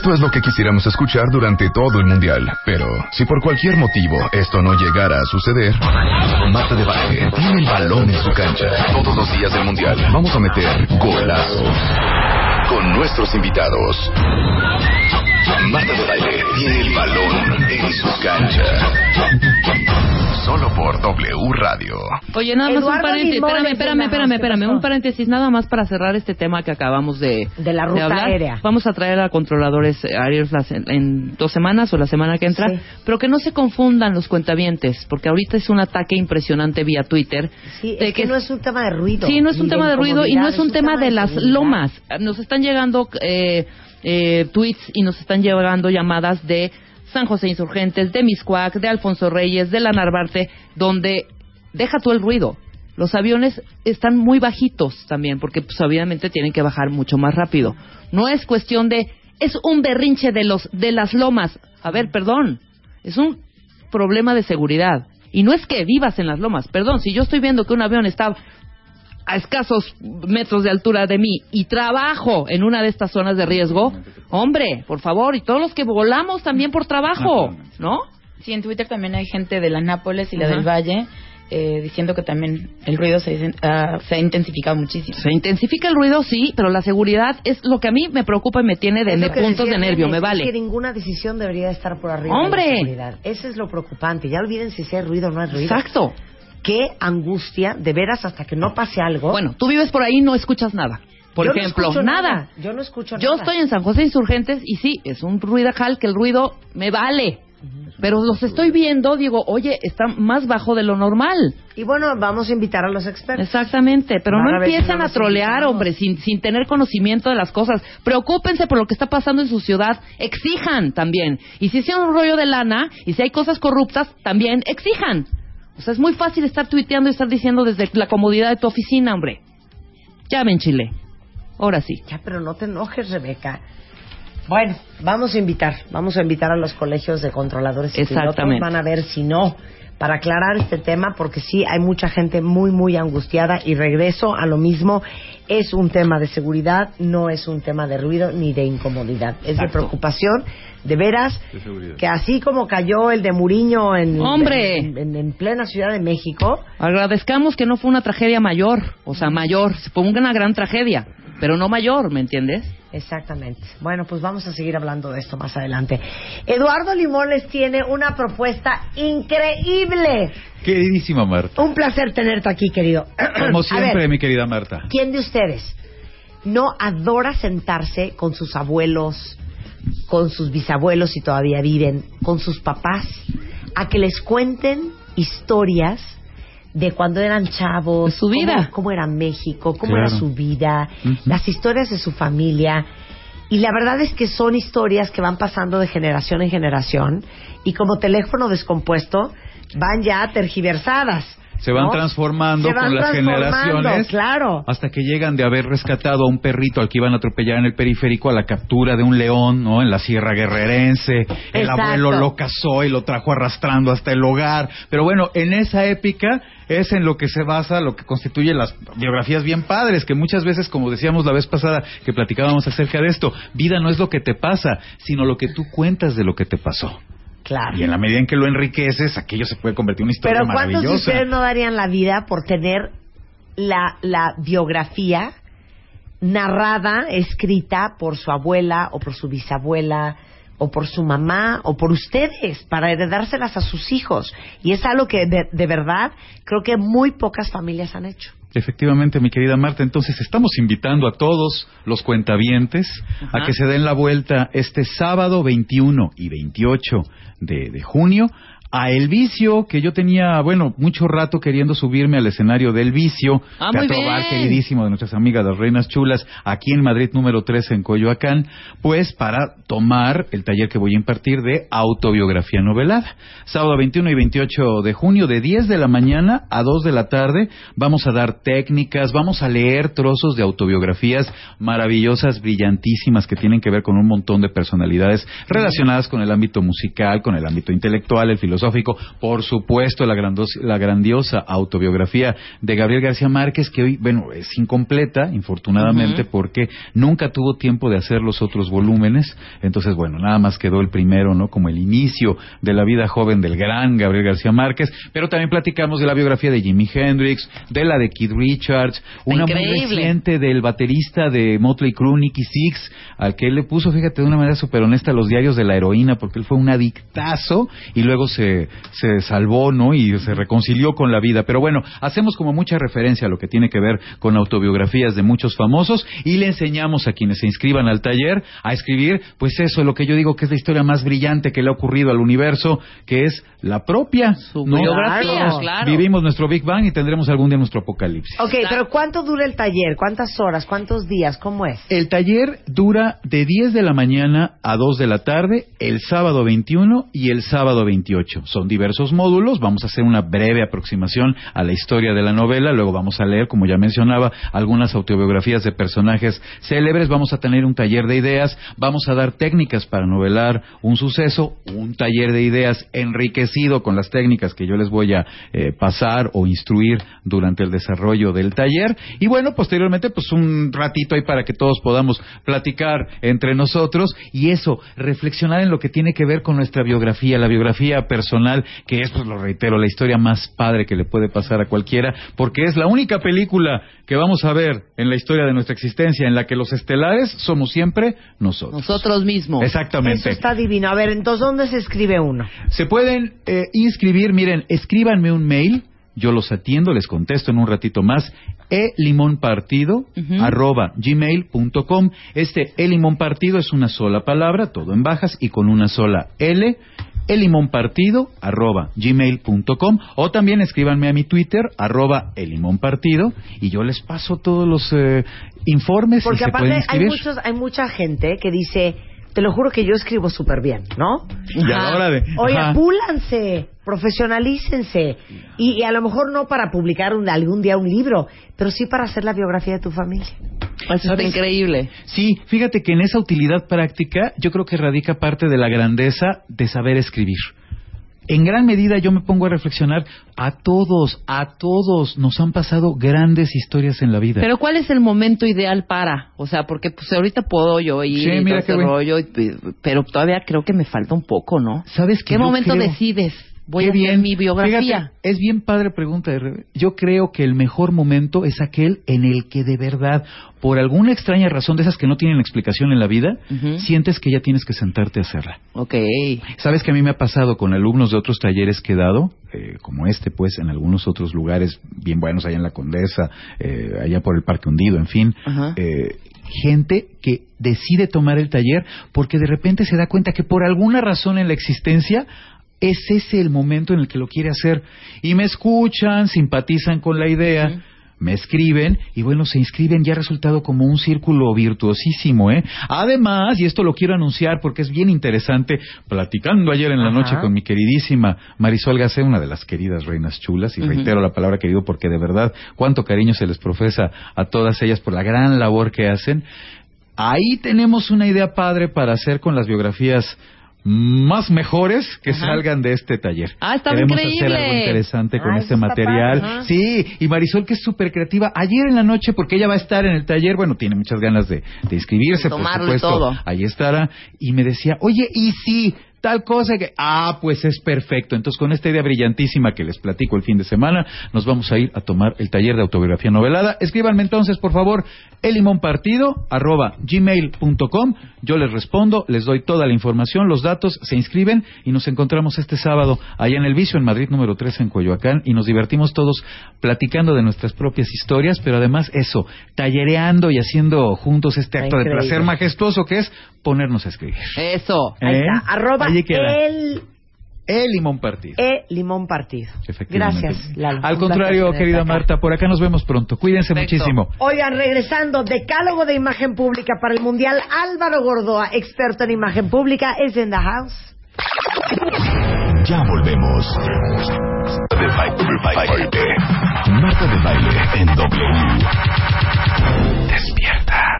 Esto es lo que quisiéramos escuchar durante todo el Mundial. Pero si por cualquier motivo esto no llegara a suceder, Marta de Baile tiene el balón en su cancha. Todos los días del Mundial vamos a meter golazo con nuestros invitados. Marta de Baile tiene el balón en su cancha. Solo por W Radio. Oye, nada más Eduardo un paréntesis. Limón Espérame, es espérame, espérame, voz, ¿qué espérame. Un paréntesis nada más para cerrar este tema que acabamos de, De la ruta hablar. aérea. Vamos a traer a controladores aéreos las- en, en dos semanas o la semana que entra. Sí. Pero que no se confundan los cuentavientes, porque ahorita es un ataque impresionante vía Twitter. Sí, de es que, no es un tema de ruido. Sí, no es un tema de ruido y no incomodidad, es un tema de las seguridad. lomas. Nos están llegando eh, eh, tweets y nos están llegando llamadas de San José Insurgentes, de Miscuac, de Alfonso Reyes, de la Narvarte, donde deja tú el ruido. Los aviones están muy bajitos también, porque pues, obviamente tienen que bajar mucho más rápido. No es cuestión de es un berrinche de los de las lomas. A ver, perdón, es un problema de seguridad. Y no es que vivas en las lomas, perdón, si yo estoy viendo que un avión está a escasos metros de altura de mí y trabajo en una de estas zonas de riesgo, hombre, por favor, y todos los que volamos también por trabajo, ¿no? Sí, en Twitter también hay gente de la Nápoles y la del Valle eh, diciendo que también el ruido se, ah, se ha intensificado muchísimo. Se intensifica el ruido, sí, pero la seguridad es lo que a mí me preocupa y me tiene de, Es puntos decía de nervio, me Es que vale. ninguna decisión debería estar por arriba ¡Hombre! de la seguridad. Eso es lo preocupante. Ya olviden si hay ruido o no hay ruido. Exacto. Qué angustia, de veras, hasta que no pase algo. Bueno, tú vives por ahí y no escuchas nada. Por Yo no ejemplo, escucho nada. Yo no escucho Yo nada. estoy en San José Insurgentes y sí, es un ruidajal que el ruido me vale. Pero los estoy viendo, digo, oye, está más bajo de lo normal. Y bueno, vamos a invitar a los expertos. Exactamente, pero Van no empiezan no a trolear, invitamos. hombre, sin, sin tener conocimiento de las cosas. Preocúpense por lo que está pasando en su ciudad, exijan también. Y si es un rollo de lana, y si hay cosas corruptas, también exijan. O sea, es muy fácil estar tuiteando y estar diciendo desde la comodidad de tu oficina, hombre. Llamen, Chile. Ahora sí. Ya, pero no te enojes, Rebeca. Bueno, vamos a invitar, vamos a invitar a los colegios de controladores y pilotos. Exactamente. Van a ver si no, para aclarar este tema, porque sí hay mucha gente muy, muy angustiada y regreso a lo mismo. Es un tema de seguridad, no es un tema de ruido ni de incomodidad. Es de preocupación, de veras, De que así como cayó el de Muriño en, ¡Hombre! en, en- en plena Ciudad de México, Agradezcamos que no fue una tragedia mayor, o sea, mayor, fue una gran tragedia, pero no mayor, ¿me entiendes? Exactamente. Bueno, pues vamos a seguir hablando de esto más adelante. Eduardo Limón les tiene una propuesta increíble. Queridísima Marta. Un placer tenerte aquí, querido. Como siempre, ver, mi querida Marta. ¿quién de ustedes no adora sentarse con sus abuelos, con sus bisabuelos si todavía viven, con sus papás, a que les cuenten historias de cuando eran chavos, De su vida. Cómo, cómo era México, cómo Claro. era su vida, las historias de su familia. Y la verdad es que son historias que van pasando de generación en generación y como teléfono descompuesto van ya tergiversadas. Se van ¿no? transformando Se van con las generaciones. Claro. Hasta que llegan de haber rescatado a un perrito al que iban a atropellar en el periférico a la captura de un león, ¿no? En la Sierra Guerrerense. El Exacto. abuelo lo cazó y lo trajo arrastrando hasta el hogar. Pero bueno, en esa épica es en lo que se basa lo que constituye las biografías bien padres, que muchas veces, como decíamos la vez pasada que platicábamos acerca de esto, vida no es lo que te pasa, sino lo que tú cuentas de lo que te pasó. Claro. Y en la medida en que lo enriqueces, aquello se puede convertir en una historia Pero ¿cuántos de maravillosa. ustedes no darían la vida por tener la, la biografía narrada, escrita por su abuela o por su bisabuela o por su mamá o por ustedes para heredárselas a sus hijos? Y es algo que de, de verdad creo que muy pocas familias han hecho. Efectivamente, mi querida Marta, entonces estamos invitando a todos los cuentavientes a que se den la vuelta este sábado 21 y 28 de, de junio a El Vicio, que yo tenía, bueno, mucho rato queriendo subirme al escenario del Vicio, Ah, Teatro Bar queridísimo de nuestras amigas las Reinas Chulas, aquí en Madrid número 13 en Coyoacán, pues para tomar el taller que voy a impartir de autobiografía novelada. Sábado 21 y 28 de junio, de 10 de la mañana a 2 de la tarde, vamos a dar técnicas, vamos a leer trozos de autobiografías maravillosas, brillantísimas, que tienen que ver con un montón de personalidades relacionadas con el ámbito musical, con el ámbito intelectual, el filosófico, filosófico, por supuesto la, grandos- la grandiosa autobiografía de Gabriel García Márquez, que hoy, bueno, es incompleta, infortunadamente, porque nunca tuvo tiempo de hacer los otros volúmenes, entonces, bueno, nada más quedó el primero, ¿no? Como el inicio de la vida joven del gran Gabriel García Márquez, pero también platicamos de la biografía de Jimi Hendrix, de la de Keith Richards, una muy Increíble. reciente del baterista de Motley Crue, Nicky Six, al que él le puso, fíjate, de una manera súper honesta los diarios de la heroína, porque él fue un adictazo y luego se, se salvó, ¿no? Y se reconcilió con la vida. Pero bueno, hacemos como mucha referencia a lo que tiene que ver con autobiografías de muchos famosos y le enseñamos a quienes se inscriban al taller a escribir, pues eso, lo que yo digo que es la historia más brillante que le ha ocurrido al universo, que es la propia. Su ¿no? biografía, Todos claro. Vivimos nuestro Big Bang y tendremos algún día nuestro apocalipsis. Ok, pero ¿cuánto dura el taller? ¿Cuántas horas? ¿Cuántos días? ¿Cómo es? El taller dura de 10 de la mañana a 2 de la tarde, el sábado 21 y el sábado 28. Son diversos módulos, vamos a hacer una breve aproximación a la historia de la novela, luego vamos a leer, como ya mencionaba, algunas autobiografías de personajes célebres, vamos a tener un taller de ideas, vamos a dar técnicas para novelar un suceso, un taller de ideas enriquecido con las técnicas que yo les voy a eh, pasar o instruir durante el desarrollo del taller. Y bueno, posteriormente pues un ratito ahí para que todos podamos platicar entre nosotros y eso, reflexionar en lo que tiene que ver con nuestra biografía, la biografía personal, que es, pues lo reitero, la historia más padre que le puede pasar a cualquiera, porque es la única película que vamos a ver en la historia de nuestra existencia en la que los estelares somos siempre nosotros. Nosotros mismos. Exactamente. Eso está divino. A ver, entonces, ¿dónde se escribe uno? Se pueden eh, inscribir, miren, escríbanme un mail, yo los atiendo, les contesto en un ratito más, elimonpartido Ujú. arroba gmail.com. Este elimonpartido es una sola palabra, todo en bajas y con una sola L. elimonpartido arroba gmail.com o también escríbanme a mi Twitter arroba elimonpartido y yo les paso todos los eh, informes Porque y se pueden aparte hay, inscribir. muchos, hay mucha gente que dice, te lo juro que yo escribo súper bien, ¿no? La de... Oye, Ajá. apúlanse, profesionalícense. Y, y a lo mejor no para publicar un- algún día un libro, pero sí para hacer la biografía de tu familia. Eso está increíble. Sí, fíjate que en esa utilidad práctica yo creo que radica parte de la grandeza de saber escribir. En gran medida yo me pongo a reflexionar, a todos, a todos nos han pasado grandes historias en la vida. Pero ¿cuál es el momento ideal para? O sea, porque pues ahorita puedo yo ir Sí, y todo ese rollo, y- pero todavía creo que me falta un poco, ¿no? ¿Sabes qué ¿Qué momento creo? decides? Voy Qué a hacer mi biografía. Fíjate, es bien padre pregunta. Yo creo que el mejor momento es aquel en el que de verdad, por alguna extraña razón de esas que no tienen explicación en la vida, sientes que ya tienes que sentarte a hacerla. Ok. Sabes que a mí me ha pasado con alumnos de otros talleres que he dado, eh, como este, pues, en algunos otros lugares bien buenos, allá en la Condesa, eh, allá por el Parque Hundido, en fin. Eh, gente que decide tomar el taller porque de repente se da cuenta que por alguna razón en la existencia es ese el momento en el que lo quiere hacer. Y me escuchan, simpatizan con la idea. Me escriben y bueno, se inscriben y ha resultado como un círculo virtuosísimo, ¿eh? Además, y esto lo quiero anunciar porque es bien interesante, platicando ayer en la Ajá. noche con mi queridísima Marisol Gacé, una de las queridas reinas chulas, y reitero la palabra querido porque de verdad cuánto cariño se les profesa a todas ellas por la gran labor que hacen. Ahí tenemos una idea padre para hacer con las biografías más mejores que Ajá. salgan de este taller. Ah, está Queremos increíble. hacer algo interesante con Ah, este material. padre, ¿no? Sí, y Marisol que es súper creativa. Ayer en la noche, porque ella va a estar en el taller, bueno, tiene muchas ganas de, de inscribirse, De por supuesto. todo. Ahí estará. Y me decía, oye, ¿y si tal cosa que... Ah, pues es perfecto. Entonces, con esta idea brillantísima que les platico el fin de semana, nos vamos a ir a tomar el taller de autobiografía novelada. Escríbanme entonces, por favor, gmail.com. Yo les respondo, les doy toda la información, los datos, se inscriben y nos encontramos este sábado allá en el Vicio, en Madrid número 3 en Coyoacán, y nos divertimos todos platicando de nuestras propias historias, pero además eso, tallereando y haciendo juntos este acto de placer majestuoso que es ponernos a escribir. Eso. Ahí ¿Eh? está, arroba Allí queda. el El limón partido. e limón partido. Efectivamente. Gracias, Lalo. Al contrario, querida. Marta, por acá nos vemos pronto. Cuídense Perfecto. muchísimo. Oigan, regresando, decálogo de imagen pública para el Mundial, Álvaro Gordoa, experto en imagen pública, es en the house. Ya volvemos. De baile, de baile. Marta de baile en W. Despierta.